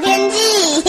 天气。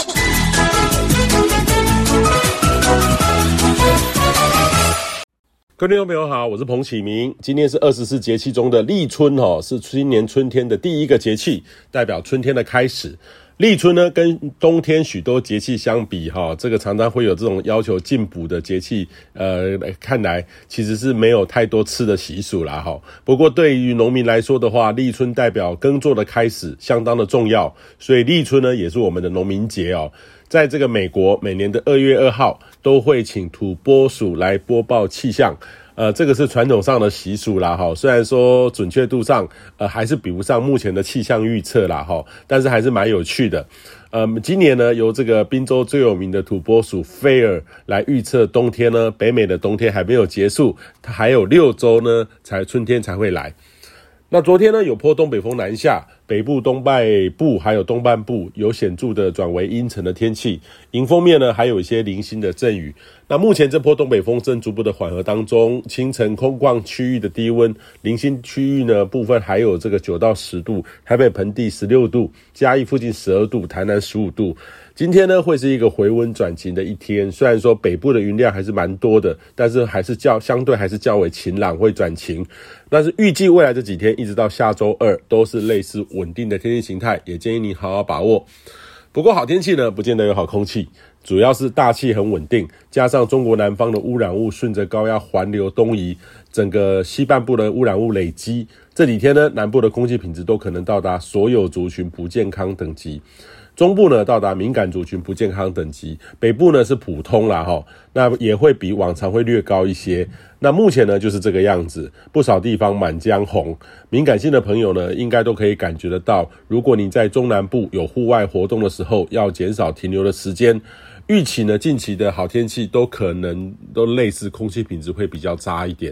各位听众朋友好，我是彭启明。今天是二十四节气中的立春，哦，是今年春天的第一个节气，代表春天的开始。立春呢，跟冬天许多节气相比，哈，这个常常会有这种要求进补的节气，呃，看来其实是没有太多吃的习俗啦，哈。不过对于农民来说的话，立春代表耕作的开始，相当的重要，所以立春呢，也是我们的农民节哦。在这个美国，每年的二月二号都会请土拨鼠来播报气象。呃，这个是传统上的习俗啦，哈。虽然说准确度上，呃，还是比不上目前的气象预测啦，哈。但是还是蛮有趣的。呃，今年呢，由这个滨州最有名的土拨鼠菲尔来预测冬天呢，北美的冬天还没有结束，它还有六周呢，才春天才会来。那昨天呢，有波东北风南下，北部、东半部还有东半部有显著的转为阴沉的天气。迎风面呢，还有一些零星的阵雨。那目前这波东北风正逐步的缓和当中，清晨空旷区域的低温，零星区域呢部分还有这个九到十度，台北盆地十六度，嘉义附近十二度，台南十五度。今天呢，会是一个回温转晴的一天。虽然说北部的云量还是蛮多的，但是还是较相对还是较为晴朗，会转晴。但是预计未来这几天，一直到下周二，都是类似稳定的天气形态，也建议你好好把握。不过好天气呢，不见得有好空气，主要是大气很稳定，加上中国南方的污染物顺着高压环流东移，整个西半部的污染物累积，这几天呢，南部的空气品质都可能到达所有族群不健康等级。中部呢，到达敏感族群不健康等级，北部呢是普通啦哈，那也会比往常会略高一些。那目前呢就是这个样子，不少地方满江红，敏感性的朋友呢应该都可以感觉得到。如果你在中南部有户外活动的时候，要减少停留的时间。预期呢近期的好天气都可能都类似空气品质会比较差一点。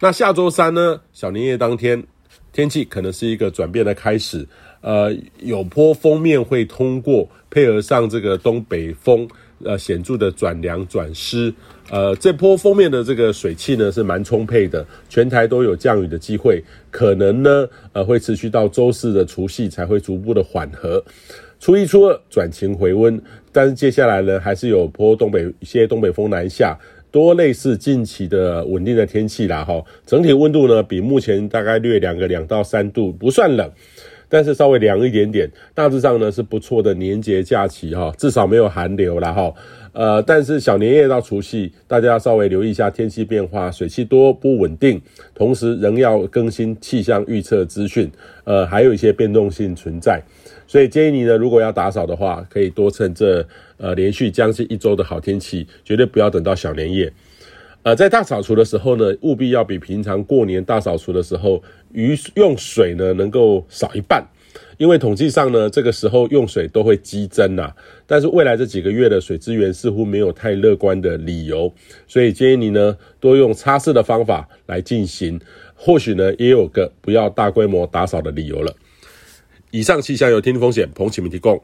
那下周三呢，小年夜当天，天气可能是一个转变的开始。呃，有波锋面会通过，配合上这个东北风，呃，显著的转凉转湿。呃，这波锋面的这个水汽呢是蛮充沛的，全台都有降雨的机会，可能呢，呃，会持续到周四的除夕才会逐步的缓和。初一、初二转晴回温，但是接下来呢，还是有波东北一些东北风南下，多类似近期的稳定的天气啦。哈，整体温度呢比目前大概略凉个两到三度，不算冷。但是稍微凉一点点，大致上呢是不错的年节假期哈，至少没有寒流啦哈。呃，但是小年夜到除夕，大家要稍微留意一下天气变化，水汽多不稳定，同时仍要更新气象预测资讯，呃，还有一些变动性存在，所以建议你呢，如果要打扫的话，可以多趁这呃连续将近一周的好天气，绝对不要等到小年夜。呃，在大扫除的时候呢，务必要比平常过年大扫除的时候，余用水呢能够少一半，因为统计上呢，这个时候用水都会激增呐。但是未来这几个月的水资源似乎没有太乐观的理由，所以建议你呢多用擦拭的方法来进行，或许呢也有个不要大规模打扫的理由了。以上气象由天气风险彭启明提供。